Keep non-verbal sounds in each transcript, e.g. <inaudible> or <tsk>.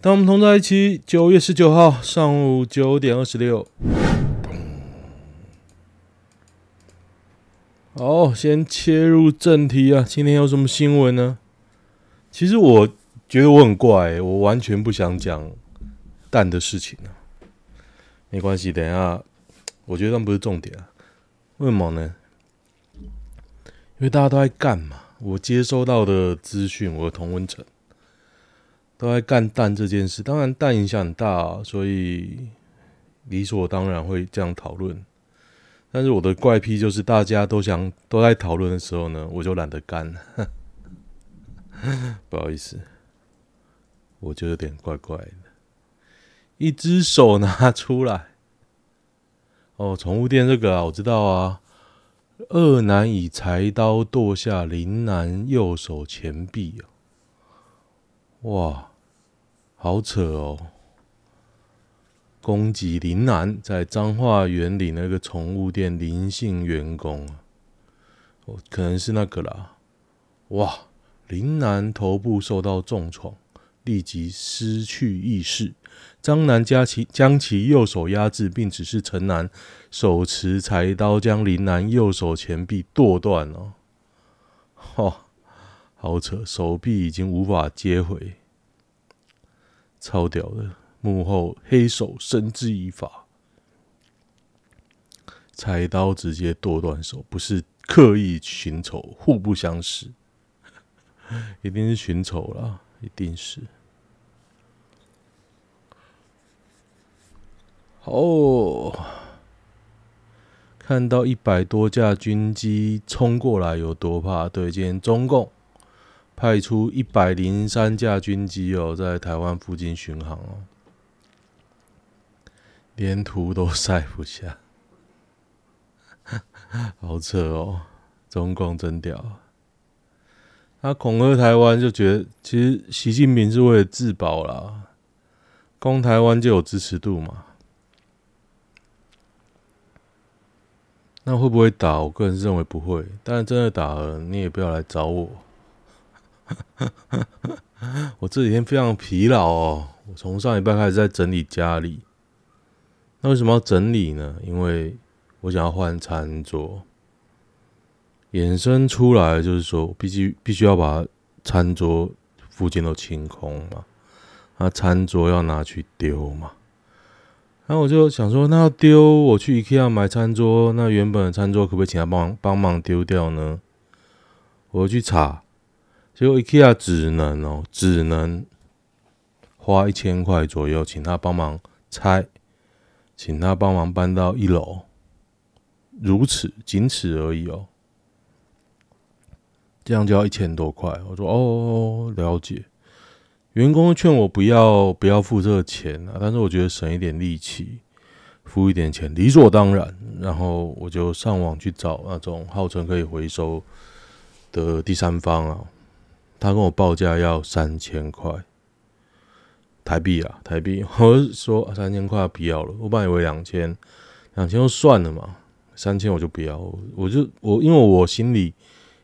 当我们同在一起，九月十九号上午九点二十六。好，先切入正题啊，今天有什么新闻呢？其实我觉得我很怪、我完全不想讲蛋的事情啊。没关系，等一下，我觉得那不是重点啊。为什么呢？因为大家都在干嘛，我接收到的资讯，我的同温层。都在干蛋这件事，当然蛋影响很大啊，所以理所当然会这样讨论。但是我的怪癖就是，大家都想都在讨论的时候呢，我就懒得干。<laughs> 不好意思，我就有点怪怪的。一只手拿出来，哦，宠物店这个啊，我知道啊。二男以柴刀剁下林男右手前臂啊。哇，好扯哦！攻击林男在彰化员林那个宠物店林姓员工，哦，可能是那个啦。哇，林男头部受到重创，立即失去意识。张男将其将其右手压制，并指示陈男手持柴刀将林男右手前臂剁断了。哈。好扯，手臂已经无法接回，超屌的！幕后黑手绳之以法，柴刀直接剁断手，不是刻意寻仇，互不相识，<laughs> 一定是寻仇了，一定是。哦，看到一百多架军机冲过来有多怕？对，今天中共。派出一百零三架军机哦，在台湾附近巡航哦，连图都晒不下，<laughs> 好扯哦！中共真屌，他恐吓台湾就觉得，其实习近平是为了自保啦，攻台湾就有支持度嘛。那会不会打？我个人认为不会，但真的打了，你也不要来找我。<laughs> 我这几天非常疲劳哦，我从上礼拜开始在整理家里。那为什么要整理呢？因为我想要换餐桌，衍生出来就是说，必须必须要把餐桌附近都清空嘛。那餐桌要拿去丢嘛。然后我就想说，那要丢，我去 IKEA 买餐桌，那原本的餐桌可不可以请他帮帮忙丢掉呢？我去查。结果 IKEA 只能哦，只能花一千块左右，请他帮忙拆，请他帮忙搬到一楼，如此，仅此而已哦。这样就要一千多块。我说哦，了解。员工劝我不要不要付这个钱啊，但是我觉得省一点力气，付一点钱理所当然。然后我就上网去找那种号称可以回收的第三方啊。他跟我报价要三千块台币啊，台币。<laughs> 我说三千块不要了，我本来以为两千，两千就算了嘛，三千我就不要。我就我因为我心里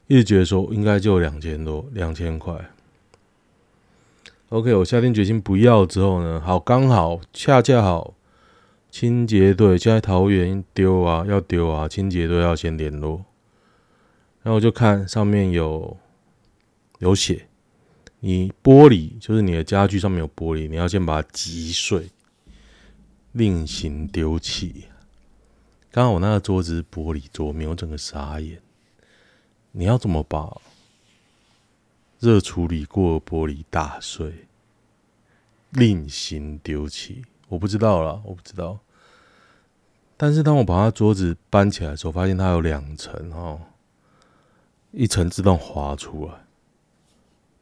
一直觉得说应该就两千多，两千块。OK，我下定决心不要之后呢，好刚好恰恰好清洁队现在桃园丢啊，要丢啊，清洁队要先联络，然后我就看上面有。有写，你玻璃就是你的家具上面有玻璃，你要先把它击碎，另行丢弃。刚刚我那个桌子是玻璃桌面，我整个傻眼。你要怎么把热处理过的玻璃打碎，另行丢弃？我不知道啦，我不知道。但是当我把它桌子搬起来的时候，发现它有两层哦，一层自动滑出来。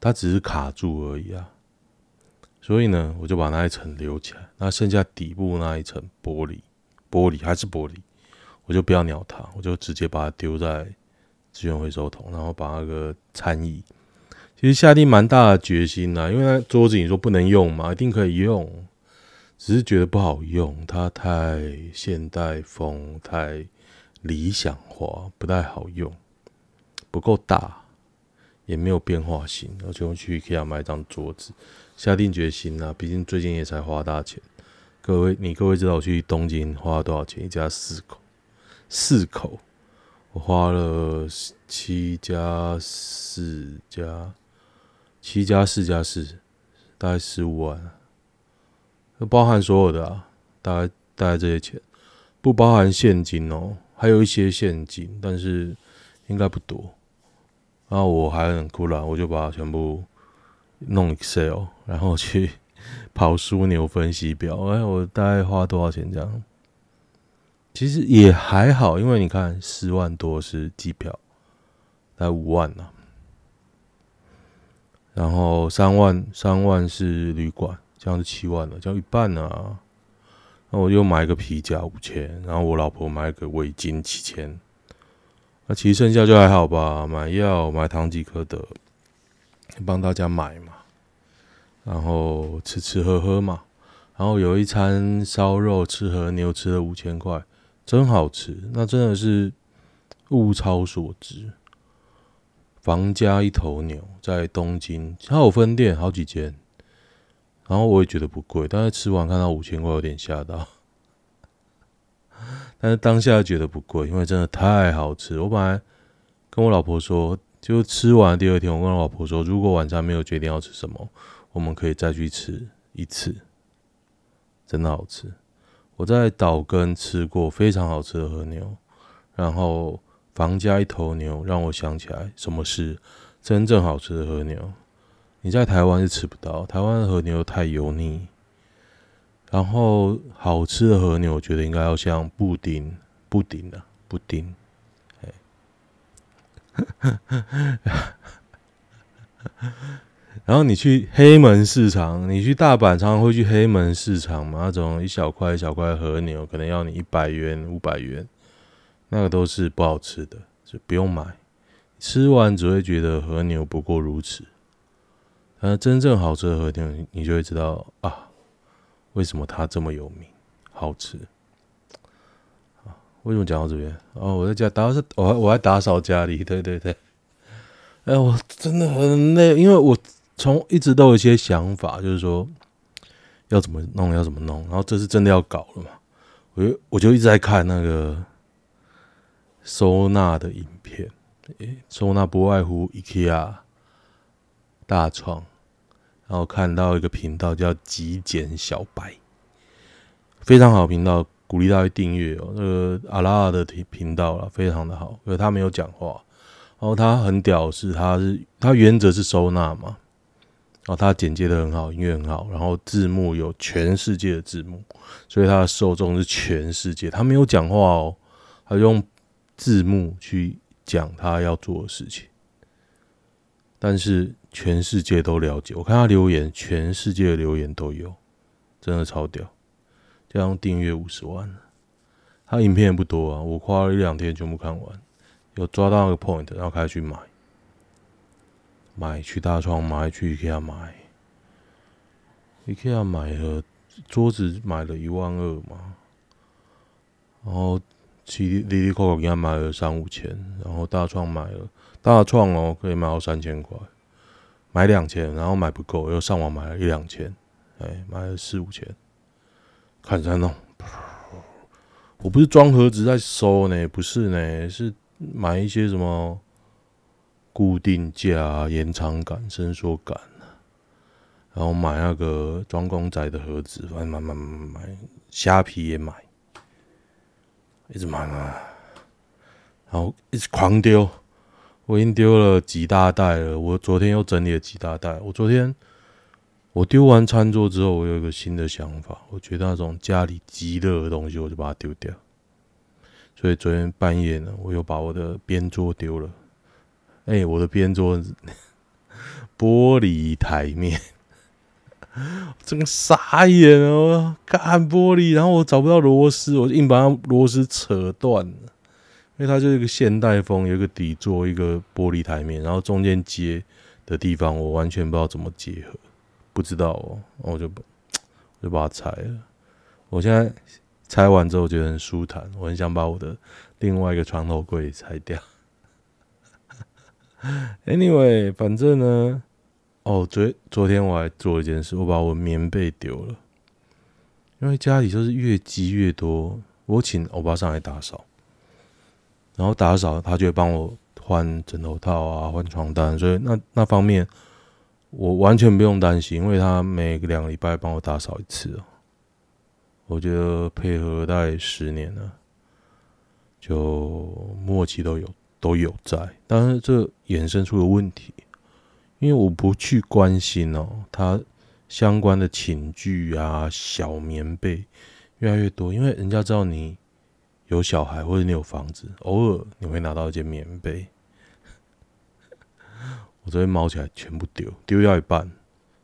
它只是卡住而已啊，所以呢，我就把那一层留起来，那剩下底部那一层玻璃，玻璃还是玻璃，我就不要鸟它，我就直接把它丢在资源回收桶，然后把那个餐椅，其实下定蛮大的决心啦，因为那桌子你说不能用嘛，一定可以用，只是觉得不好用，它太现代风，太理想化，不太好用，不够大。也没有变化性，而且我去 IKEA 买一张桌子，下定决心啦，毕竟最近也才花大钱。各位，你各位知道我去东京花了多少钱？一家四口，四口，我花了七加四加七加四加四，大概十五万，包含所有的啊，大概大概这些钱，不包含现金哦，还有一些现金，但是应该不多。然后我还很酷啦，我就把它全部弄 Excel，然后去跑枢纽分析表。<laughs> 哎，我大概花多少钱这样？其实也还好，因为你看，四万多是机票，大概五万呢。然后三万三万是旅馆，这样是七万了，这样一半啊。那我又买个皮夹五千，然后我老婆买个围巾七千。那其实剩下就还好吧，买药、买唐吉诃德，帮大家买嘛，然后吃吃喝喝嘛，然后有一餐烧肉吃和牛吃了五千块，真好吃，那真的是物超所值。房加一头牛在东京，它有分店好几间，然后我也觉得不贵，但是吃完看到五千块有点吓到。但是当下觉得不贵，因为真的太好吃。我本来跟我老婆说，就吃完第二天，我跟我老婆说，如果晚上没有决定要吃什么，我们可以再去吃一次，真的好吃。我在岛根吃过非常好吃的和牛，然后房家一头牛，让我想起来什么是真正好吃的和牛。你在台湾是吃不到，台湾的和牛太油腻。然后好吃的和牛，我觉得应该要像布丁，布丁的布丁。然后你去黑门市场，你去大阪常常会去黑门市场嘛？那种一小块一小块和牛，可能要你一百元、五百元，那个都是不好吃的，就不用买。吃完只会觉得和牛不过如此。但真正好吃的和牛，你就会知道啊。为什么它这么有名？好吃！为什么讲到这边？哦，我在家打扫，我我还打扫家里。对对对，哎，我真的很累，因为我从一直都有一些想法，就是说要怎么弄，要怎么弄。然后这次真的要搞了嘛？我就我就一直在看那个收纳的影片。诶，收纳不外乎 IKEA、大创。然后看到一个频道叫“极简小白”，非常好频道，鼓励大家订阅哦。这个阿拉的频道了，非常的好，因为他没有讲话，然后他很屌是，他是他原则是收纳嘛，然后他剪接的很好，音乐很好，然后字幕有全世界的字幕，所以他的受众是全世界。他没有讲话哦，他用字幕去讲他要做的事情，但是。全世界都了解，我看他留言，全世界的留言都有，真的超屌。这样订阅五十万，他影片也不多啊，我花了一两天全部看完，有抓到那个 point，然后开始去买，买去大创买，去 IKEA 买，IKEA 买了桌子买了一万二嘛，然后去哩哩扣扣给他买了三五千，然后大创买了大创哦，可以买到三千块。买两千，然后买不够，又上网买了一两千，哎，买了四五千，看山弄。我不是装盒子在收呢，不是呢，是买一些什么固定架、延长杆、伸缩杆，然后买那个装公仔的盒子，反正买买买买买，虾皮也买，一直买买，然后一直狂丢。我已经丢了几大袋了。我昨天又整理了几大袋。我昨天我丢完餐桌之后，我有一个新的想法。我觉得那种家里极热的东西，我就把它丢掉。所以昨天半夜呢，我又把我的边桌丢了。哎、我的边桌 <laughs> 玻璃台面，真傻眼哦！看玻璃，然后我找不到螺丝，我就硬把它螺丝扯断了。因为它就是一个现代风，有一个底座，一个玻璃台面，然后中间接的地方我完全不知道怎么结合，不知道哦，我就 <tsk> 我就把它拆了。我现在拆完之后觉得很舒坦，我很想把我的另外一个床头柜拆掉。<laughs> Anyway，反正呢，哦，昨昨天我还做了一件事，我把我棉被丢了，因为家里就是越积越多，我请欧巴上来打扫，然后打扫他就会帮我换枕头套啊，换床单，所以那那方面我完全不用担心，因为他每两个礼拜帮我打扫一次哦。我觉得配合大概十年了，就默契都有都有在，但是这衍生出了问题，因为我不去关心哦，他相关的寝具啊、小棉被越来越多，因为人家知道你有小孩或者你有房子，偶尔你会拿到一件棉被，我这边猫起来全部丢，丢掉一半，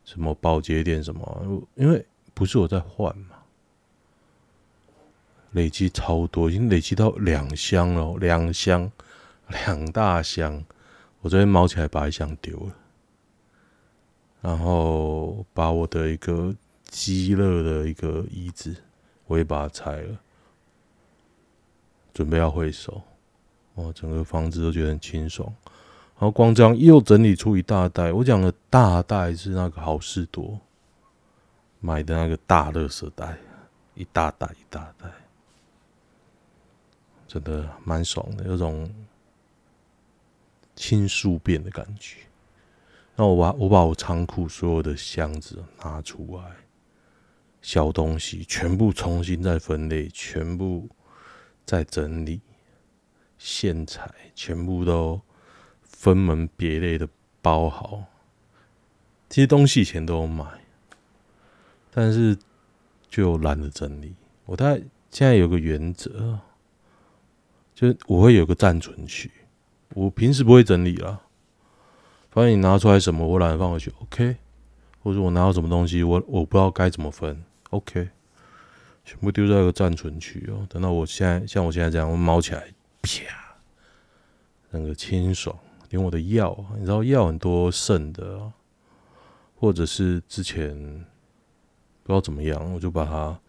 什么保洁垫什么，因为不是我在换嘛。累积超多，已经累积到两箱了，两箱，两大箱。我昨天猫起来把一箱丢了，然后把我的一个积热的一个椅子，我也把它拆了，准备要回收。哦，整个房子都觉得很清爽。然后光这样又整理出一大袋，我讲的大袋是那个好事多买的那个大垃圾袋，一大袋一大袋。真的蛮爽的，有种轻数变的感觉。那我把我把我仓库所有的箱子拿出来，小东西全部重新再分类，全部在整理，线材全部都分门别类的包好。这些东西以前都有买，但是就懒得整理。我大概现在有个原则。就我会有个暂存区，我平时不会整理啦。反正你拿出来什么，我懒得放回去，OK。或者我拿到什么东西，我我不知道该怎么分，OK。全部丢在一个暂存区哦。等到我现在像我现在这样，我猫起来，啪，那个清爽。连我的药，你知道药很多剩的，或者是之前不知道怎么样，我就把它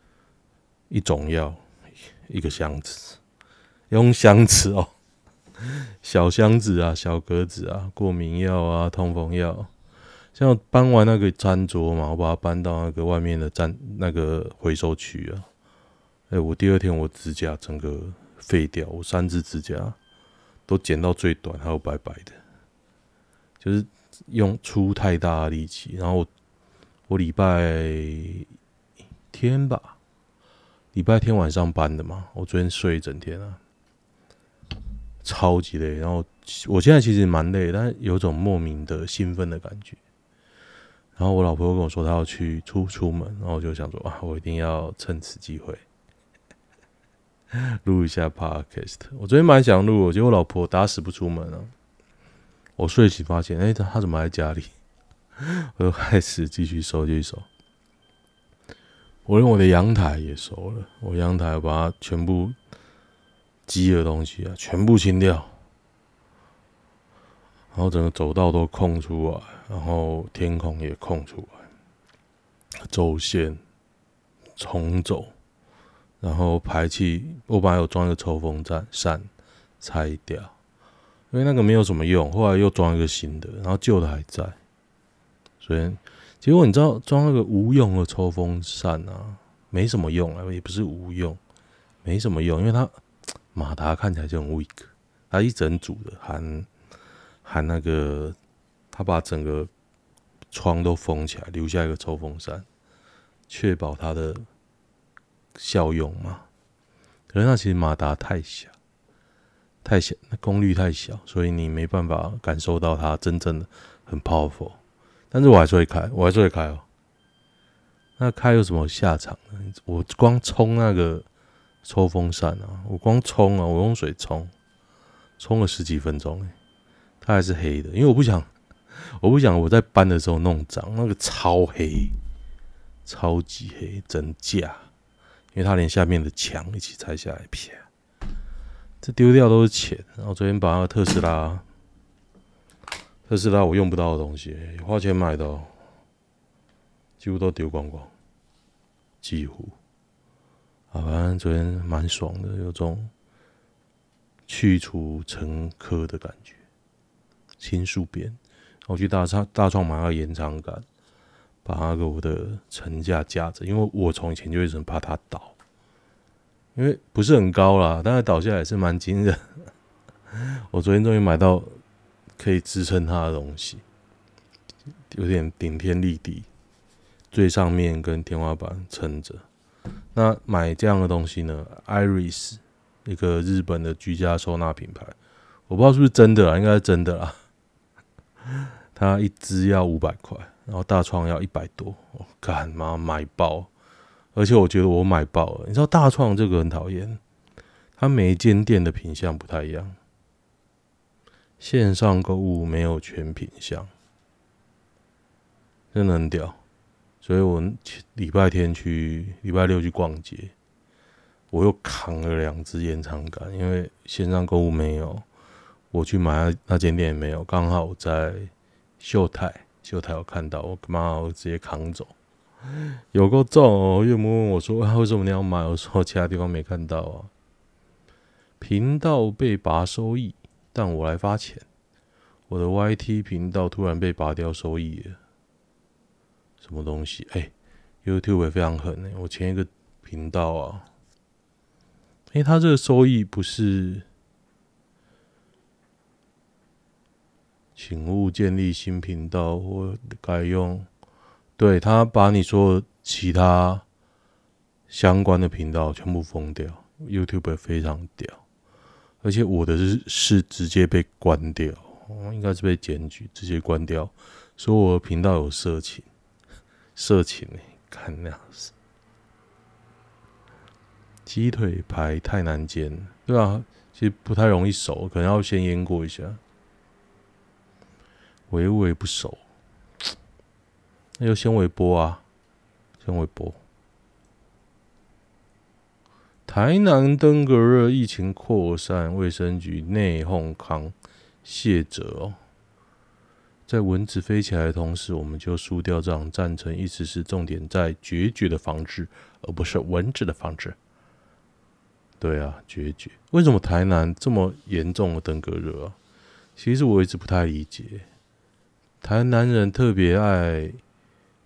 一种药一个箱子。用箱子哦，<laughs> 小箱子啊，小格子啊，过敏药啊，痛风药。像搬完那个餐桌嘛，我把它搬到那个外面的站那个回收区啊。哎、我第二天我指甲整个废掉，我三只指甲都剪到最短，还有白白的，就是用出太大力气。然后我我礼拜天吧，礼拜天晚上搬的嘛，我昨天睡一整天啊。超级累，然后我现在其实蛮累，但是有种莫名的兴奋的感觉。然后我老婆又跟我说她要去出出门，然后我就想说啊，我一定要趁此机会 <laughs> 录一下 podcast。我昨天蛮想录，结果我老婆打死不出门啊。我睡醒发现，哎，她她怎么在家里？<laughs> 我就开始继续收，继续收。我连我的阳台也收了，我阳台把它全部。积的东西啊，全部清掉，然后整个走道都空出来，然后天空也空出来，走线重走，然后排气，我本来有装一个抽风扇，扇拆掉，因为那个没有什么用，后来又装一个新的，然后旧的还在，所以结果你知道装那个无用的抽风扇啊，没什么用啊，也不是无用，没什么用，因为它。马达看起来就很 weak，它一整组的含含那个，它把整个窗都封起来，留下一个抽风扇，确保它的效用嘛。可是那其实马达太小，太小，那功率太小，所以你没办法感受到它真正的很 powerful。但是我还是会开，我还是会开哦。那开有什么下场呢？我光冲那个。抽风扇啊，我光冲啊，我用水冲，冲了十几分钟，它还是黑的，因为我不想，我不想我在搬的时候弄脏，那个超黑，超级黑，真假，因为它连下面的墙一起拆下来，啪，这丢掉都是钱。然后昨天把那个特斯拉，特斯拉我用不到的东西，花钱买的，几乎都丢光光，几乎。啊，反正昨天蛮爽的，有种去除乘客的感觉，轻数变。我去大创大创买那个延长杆，把那个我的层架架着，因为我从以前就一直怕它倒，因为不是很高啦，但是倒下来是蛮惊人。<laughs> 我昨天终于买到可以支撑它的东西，有点顶天立地，最上面跟天花板撑着。那买这样的东西呢？Iris，一个日本的居家收纳品牌，我不知道是不是真的啦，应该是真的啦。<laughs> 它一只要五百块，然后大创要一百多，我干嘛买爆？而且我觉得我买爆了。你知道大创这个很讨厌，它每一间店的品相不太一样，线上购物没有全品相，真的很屌。所以我礼拜天去，礼拜六去逛街，我又扛了两支延长杆，因为线上购物没有，我去买那间店也没有，刚好在秀泰，就他有看到，我妈我直接扛走，有够重哦！岳母问我说：“为什么你要买？”我说：“其他地方没看到啊。”频道被拔收益，但我来发钱，我的 YT 频道突然被拔掉收益了。什么东西？哎、，YouTube 也非常狠哎！我前一个频道啊，哎、欸，他这个收益不是，请勿建立新频道或改用。对，他把你说其他相关的频道全部封掉，YouTube 非常屌，而且我的是是直接被关掉，应该是被检举，直接关掉，说我的频道有色情。色情呢？看那样子，鸡腿排太难煎，对吧？其实不太容易熟，可能要先腌过一下。微微不熟，那就先微波啊，先微波。台南登革热疫情扩散，卫生局内讧扛卸责哦。在蚊子飞起来的同时，我们就输掉这场战争。意思是重点在决绝的防治，而不是蚊子的防治。对啊，决绝。为什么台南这么严重的登革热啊？其实我一直不太理解。台南人特别爱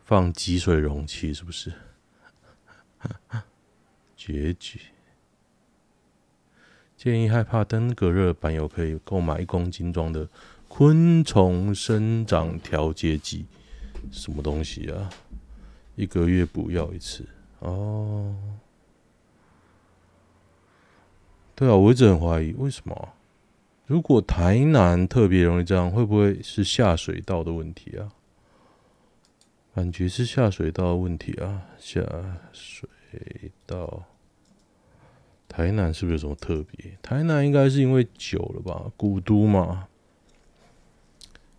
放积水容器，是不是？<laughs> 决绝。建议害怕登革热的朋友可以购买一公斤装的。昆虫生长调节剂，什么东西啊？一个月补药一次哦。对啊，我一直很怀疑，为什么？如果台南特别容易这样，会不会是下水道的问题啊？感觉是下水道的问题啊，下水道。台南是不是有什么特别？台南应该是因为久了吧，古都嘛。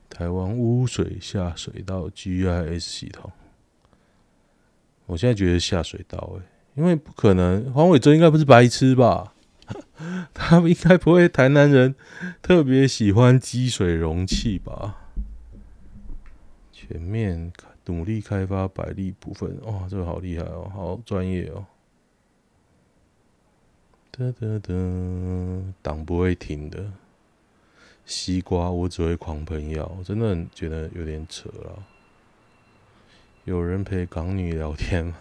台湾污水下水道 GIS 系统，我现在觉得下水道哎，因为不可能，黄伟哲应该不是白痴吧？<laughs> 他们应该不会，台南人特别喜欢积水容器吧？全面努力开发百利部分，哇，这个好厉害哦，好专业哦！哒哒哒，挡不会停的。西瓜，我只会狂喷药，我真的觉得有点扯了。有人陪港女聊天吗？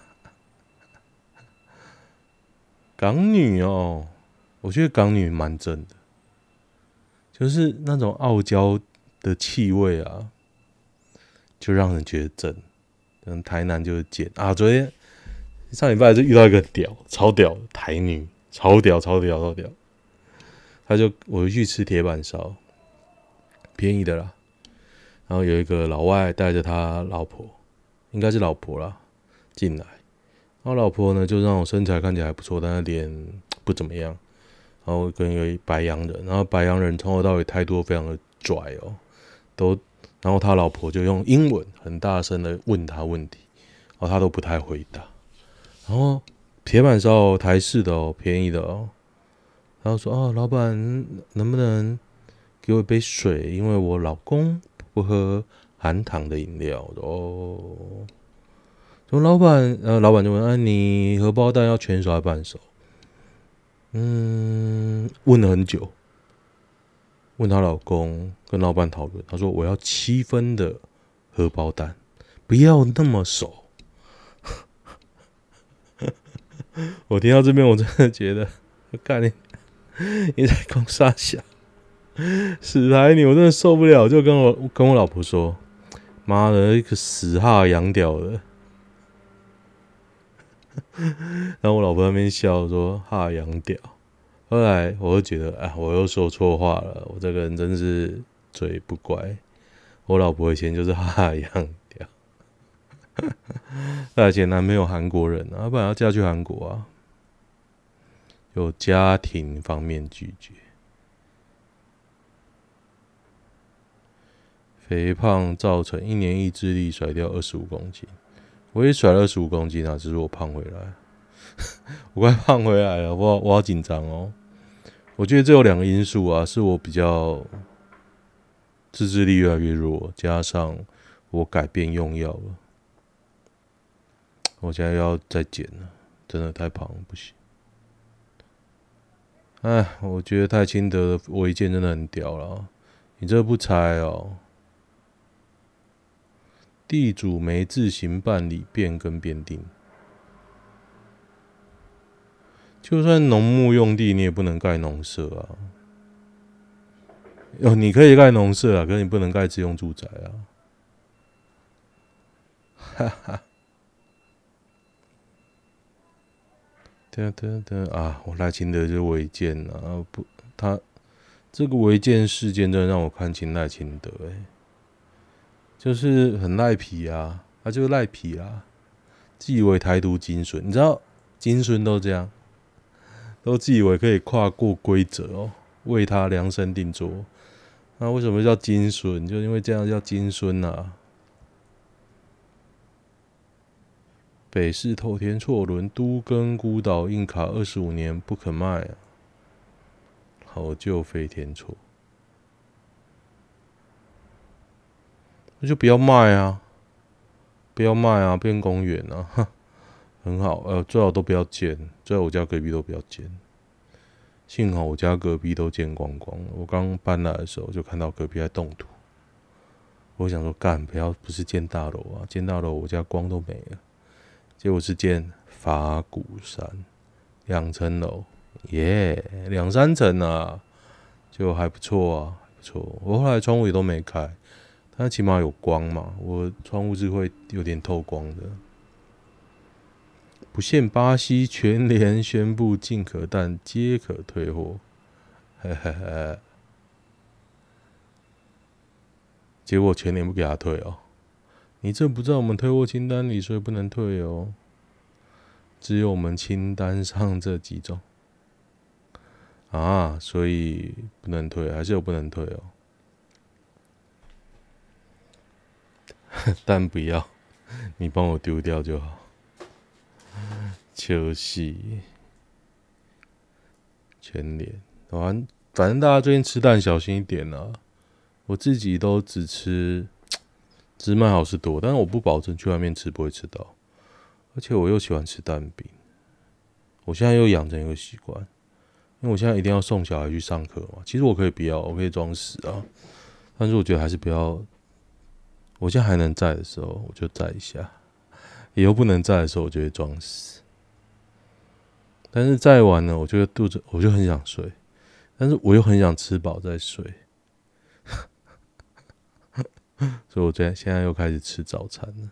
<laughs> 港女哦，我觉得港女蛮正的，就是那种傲娇的气味啊，就让人觉得正。嗯，台南就是贱啊。昨天上礼拜就遇到一个屌，超屌的台女，超屌，超屌，超屌。他就我去吃铁板烧。便宜的啦，然后有一个老外带着他老婆，应该是老婆啦，进来。然后老婆呢，就让我身材看起来还不错，但是脸不怎么样。然后跟一个白洋人，然后白洋人从头到尾态度非常的拽哦，都。然后他老婆就用英文很大声的问他问题，然后他都不太回答。然后铁板烧台式的哦，便宜的哦。然后说哦，老板能不能？给我一杯水，因为我老公不喝含糖的饮料哦。说老板，呃，老板就问：“啊，你荷包蛋要全熟还是半熟？”嗯，问了很久，问她老公跟老板讨论，她说我要七分的荷包蛋，不要那么熟。<laughs> 我听到这边，我真的觉得，我看你，你在讲啥小？死台你，我真的受不了，就跟我跟我老婆说：“妈的，一个死哈洋屌的。” <laughs> 然后我老婆在那边笑说：“哈洋屌。”后来我又觉得，哎，我又说错话了，我这个人真是嘴不乖。我老婆以前就是哈洋屌，<laughs> 而且男朋友韩国人啊，不然要嫁去韩国啊，有家庭方面拒绝。肥胖造成一年意志力甩掉二十五公斤，我也甩了二十五公斤啊，只是我胖回来，我快胖回来了，我我好紧张哦。我觉得这有两个因素啊，是我比较自制力越来越弱，加上我改变用药了，我现在要再减了，真的太胖了，不行。哎，我觉得太清德的违建真的很屌了，你这不拆哦？地主没自行办理变更变定，就算农牧用地，你也不能盖农舍啊。哦，你可以盖农舍啊，可是你不能盖自用住宅啊。哈哈。对啊，对啊，对啊！我赖清德就违建啊，不，他这个违建事件真的让我看清赖清德哎。就是很赖皮啊，他就是赖皮啊，自以为台独精神，你知道精神都这样，都自以为可以跨过规则哦，为他量身定做。那为什么叫精神？就因为这样叫精神啊。北市透天错轮都更孤岛硬卡二十五年不可卖啊，好旧飞天错。那就不要卖啊！不要卖啊！变公园啊，哼，很好。呃，最好都不要建，最好我家隔壁都不要建。幸好我家隔壁都建光光了。我刚搬来的时候就看到隔壁在动土。我想说，干不要，不是建大楼啊！建大楼我家光都没了。结果是建法鼓山，两层楼，耶，两三层啊，就还不错啊，不错。我后来窗户也都没开。它起码有光嘛，我窗户是会有点透光的。不限巴西，全联宣布进可但皆可退货，嘿嘿嘿。结果全联不给他退哦，你这不在我们退货清单里，所以不能退哦。只有我们清单上这几种啊，所以不能退，还是有不能退哦。<laughs> 但不要，你帮我丢掉就好。就是全联，反反正大家最近吃蛋小心一点啊！我自己都只吃 <tsk> 芝麻好市多，但是我不保证去外面吃不会吃到。而且我又喜欢吃蛋饼，我现在又养成一个习惯，因为我现在一定要送小孩去上课嘛。其实我可以不要，我可以装死啊，但是我觉得还是不要。我现在还能在的时候，我就在一下；以后不能在的时候，我就会装死。但是再晚了，我就肚子，我就很想睡，但是我又很想吃饱再睡，<laughs> 所以我现在现在又开始吃早餐了。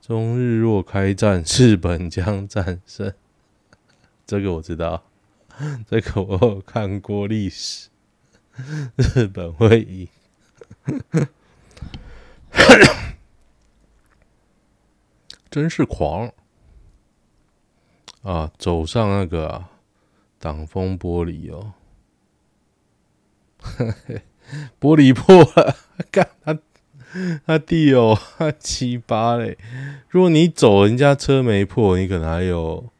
中日若开战，日本将战胜，这个我知道，这个我有看过历史，日本会赢。<coughs> 真是狂啊！走上那个，挡风玻璃哦，<laughs> 玻璃破了，干他他弟哦，他七八嘞。如果你走，人家车没破，你可能还有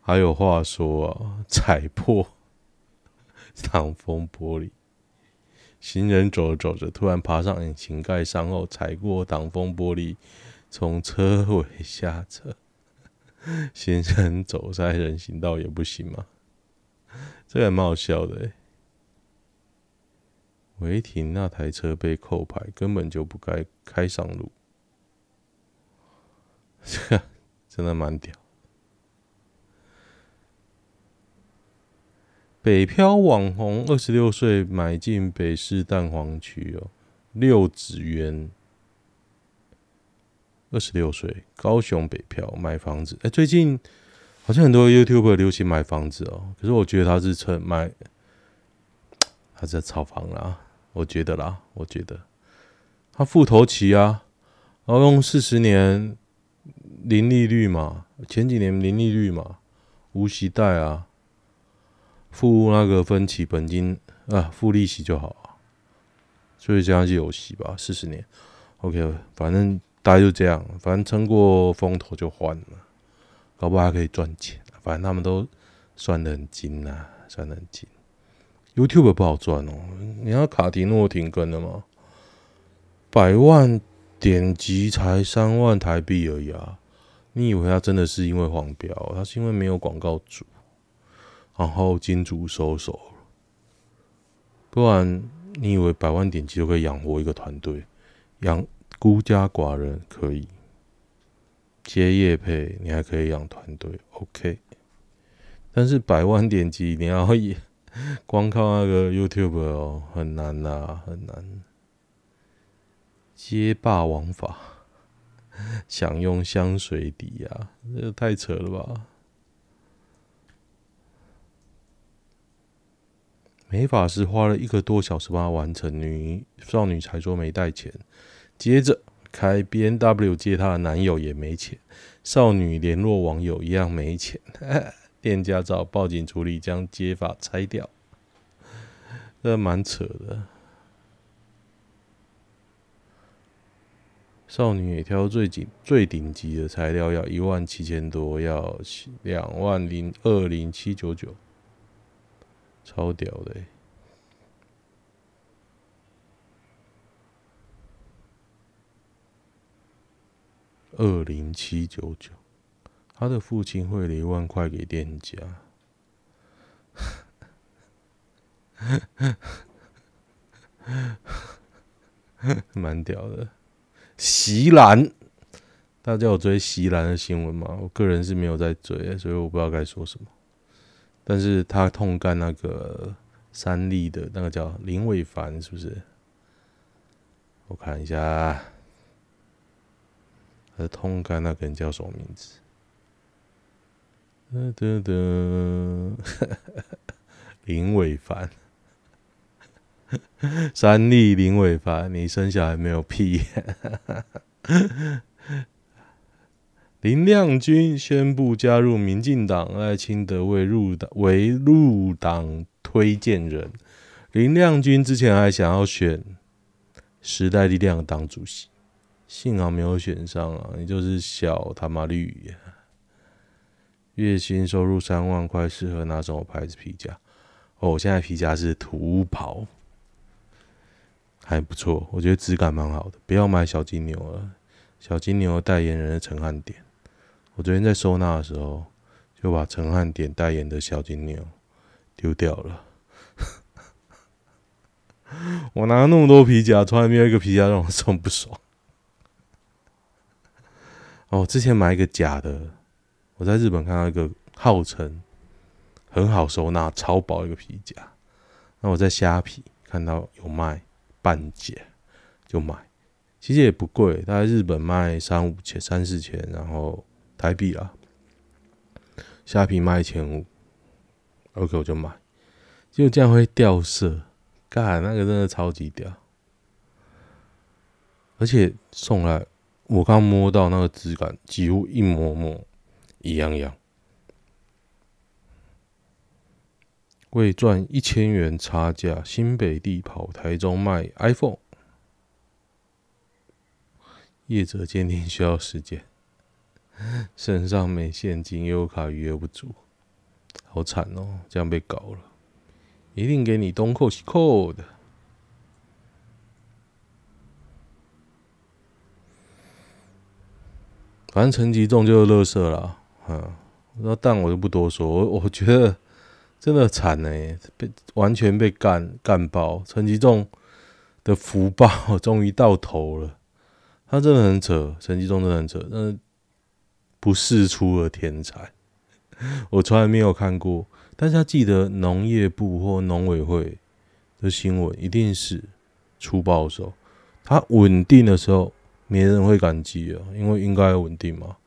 还有话说啊，踩破 <laughs> 挡风玻璃。行人走着走着，突然爬上引擎盖上后，踩过挡风玻璃，从车尾下车。<laughs> 行人走在人行道也不行吗？这个还蛮好笑的。违停那台车被扣牌，根本就不该开上路。<laughs> 这真的蛮屌。北漂网红二十六岁买进北市蛋黄区哦，六子园。二十六岁，高雄北漂买房子。哎、最近好像很多 YouTube 流行买房子哦，可是我觉得他是趁买，他在炒房啦。我觉得啦，我觉得他复投期啊，然后用四十年零利率嘛，前几年零利率嘛，无息贷啊。付那个分期本金啊，付利息就好啊，所以这样就有息吧，四十年，OK，反正大概就这样，反正撑过风头就换了，搞不好还可以赚钱，反正他们都算得很精呐，算得很精。YouTube 不好赚哦，你要卡提诺停更了吗？百万点击才三万台币而已啊，你以为他真的是因为黄标？他是因为没有广告主。然后金主收手，不然你以为百万点击就可以养活一个团队？养孤家寡人可以，接业配你还可以养团队，OK。但是百万点击你要也 <laughs> 光靠那个 YouTube 哦，很难呐，很难。街霸王法，<laughs> 想用香水底啊，这太扯了吧！美发师花了一个多小时帮她完成，女少女才说没带钱。接着开 BNW 接她的男友也没钱，少女联络网友一样没钱，<laughs> 店家找报警处理，将接法拆掉，这蛮扯的。少女也挑最顶最顶级的材料，要一万七千多，要两万零二零七九九。超屌的、欸！二零七九九，他的父亲汇了一万块给店家，<laughs> 蛮屌的。席兰，大家有追席兰的新闻吗？我个人是没有在追，所以我不知道该说什么。但是他痛干那个三立的那个叫林伟凡，是不是？我看一下，他痛干那个人叫什么名字？哒哒哒，<laughs> 林伟凡，<laughs> 三立林伟凡，你生小孩没有屁眼？林亮君宣布加入民进党，赖清德为入党为入党推荐人。林亮君之前还想要选时代力量党主席，幸好没有选上啊！你就是小他妈绿！月薪收入三万块，适合哪种牌子皮夹？哦，我现在皮夹是土跑，还不错，我觉得质感蛮好的。不要买小金牛了，小金牛代言人的陈汉典。我昨天在收纳的时候，就把陈汉典代言的小金牛丢掉了。<laughs> 我拿了那么多皮夹，从来没有一个皮夹让我这么不爽。哦，之前买一个假的，我在日本看到一个号称很好收纳、超薄一个皮夹，那我在虾皮看到有卖半截，就买。其实也不贵，大概日本卖三五千、三四千，然后。台币啊，虾皮卖一千五，OK 我就买，就这样会掉色，干那个真的超级屌，而且送来我刚摸到那个质感，几乎一模模一样样。为赚一千元差价，新北地跑台中卖 iPhone，业者鉴定需要时间。<laughs> 身上没现金，又卡余额不足，好惨哦！这样被搞了，一定给你东扣西扣的。反正陈吉仲就是垃圾了，嗯，那但我就不多说，我我觉得真的惨哎，被完全被干干爆。陈吉仲的福报终于到头了。他真的很扯，陈吉仲真的很扯，那不世出的天才，<laughs> 我从来没有看过。但是他记得农业部或农委会的新闻，一定是出报的时候，他稳定的时候，没人会感激啊，因为应该稳定嘛。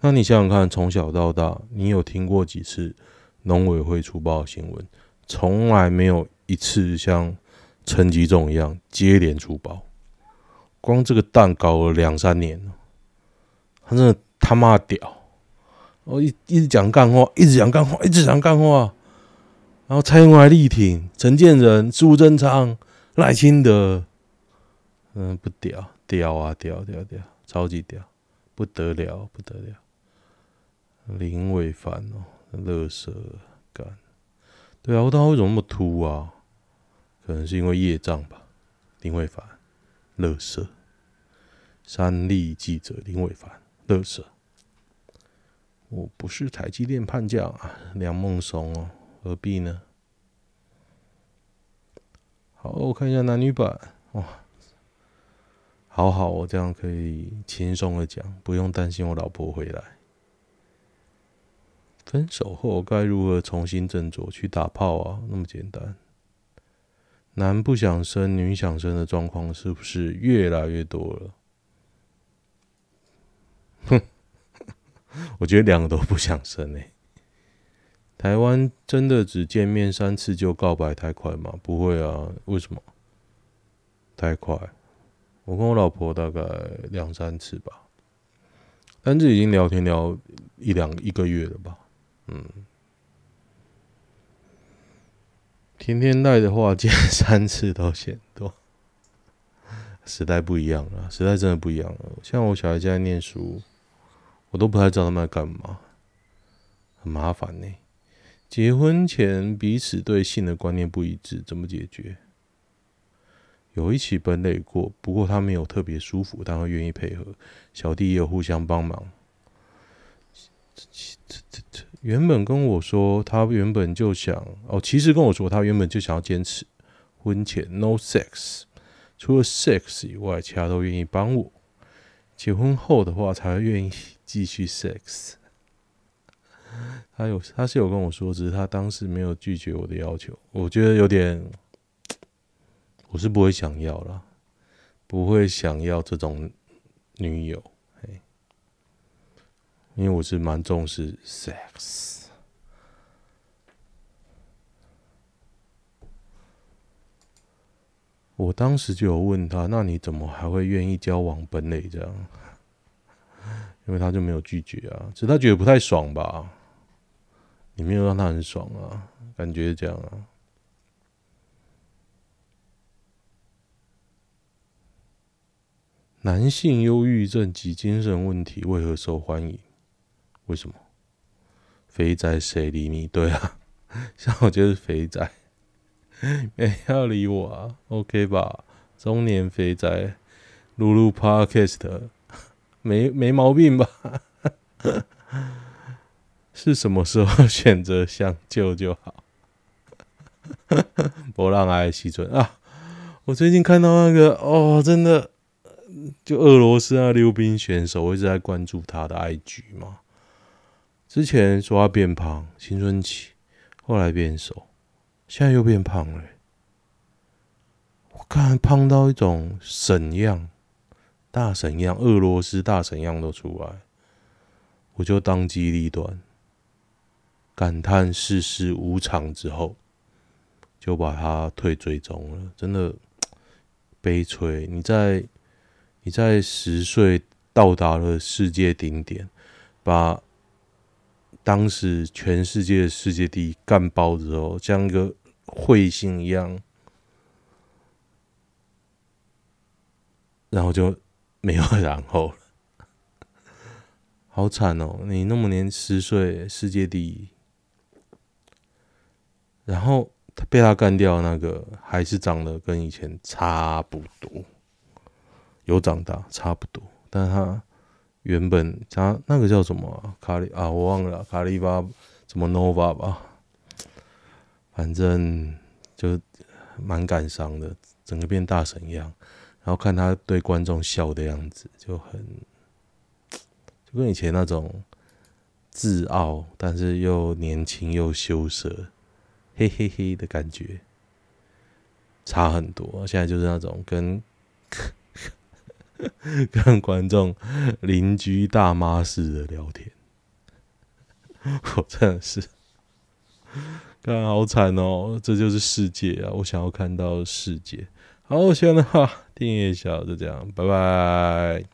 那你想想看，从小到大，你有听过几次农委会出报的新闻？从来没有一次像陈吉仲一样接连出报。光这个蛋搞了两三年，他真的他妈屌！我一一直讲干话，一直讲干话，一直讲干话。然后蔡英文还力挺陈建仁、苏贞昌、赖清德，嗯，不屌，屌啊，屌屌屌，超级屌，不得了，不得了。林伟凡哦，乐色干，对啊，我当时为什么那么秃啊？可能是因为业障吧。林伟凡，乐色。三立记者林伟凡，乐色。我不是台积电叛将啊，梁孟松哦，何必呢？好，我看一下男女版哇，好好，我这样可以轻松的讲，不用担心我老婆回来。分手后该如何重新振作？去打炮啊，那么简单。男不想生，女想生的状况是不是越来越多了？哼，<laughs> 我觉得两个都不想生诶、台湾真的只见面三次就告白太快吗？不会啊，为什么？太快。我跟我老婆大概两三次吧，但是已经聊天聊一两一个月了吧。嗯，天天带的话见三次都嫌多。<laughs> 时代不一样了，时代真的不一样了。像我小孩现在念书，我都不太知道他们在干嘛，很麻烦呢、结婚前彼此对性的观念不一致，怎么解决？有一起奔累过，不过他没有特别舒服，但会愿意配合。小弟也有互相帮忙。原本跟我说，他原本就想哦，其实跟我说，他原本就想要坚持婚前 no sex，除了 sex 以外，其他都愿意帮我。结婚后的话，才会愿意继续 sex。他有，他是有跟我说，只是他当时没有拒绝我的要求。我觉得有点，<tsk> 我是不会想要了，不会想要这种女友，嘿，因为我是蛮重视 sex。我当时就有问他，那你怎么还会愿意交往本垒这样？因为他就没有拒绝啊，只是他觉得不太爽吧。你没有让他很爽啊，感觉这样啊。男性忧郁症及精神问题为何受欢迎？为什么？肥宅谁理你？对啊，<laughs> 像我就是肥宅，没要理我啊？OK 吧？中年肥宅，录录 Podcast，没没毛病吧？<laughs> 是什么时候选择相救就好？不让爱惜尊啊！我最近看到那个哦，真的，就俄罗斯那溜冰选手，我一直在关注他的 IG 嘛。之前说他变胖，青春期，后来变瘦，现在又变胖了。我看胖到一种神样，大神一样，俄罗斯大神一样都出来，我就当机立断。感叹世事无常之后，就把他退追踪了。真的悲催！你在你在十岁到达了世界顶点，把当时全世界的世界第一干爆之后，像一个彗星一样，然后就没有然后了。好惨哦！你那么年十岁，世界第一。然后他被他干掉，那个还是长得跟以前差不多，有长大差不多，但他原本他那个叫什么、啊、卡里啊，我忘了卡利巴什么 Nova 吧，反正就蛮感伤的，整个变大神一样，然后看他对观众笑的样子，就很就跟以前那种自傲，但是又年轻又羞涩，嘿嘿嘿的感觉差很多。现在就是那种跟 <laughs> 跟观众邻居大妈似的聊天，<laughs> 我真的是。看好惨哦！这就是世界啊！我想要看到世界。好，喜欢的话订阅一下，就这样，拜拜。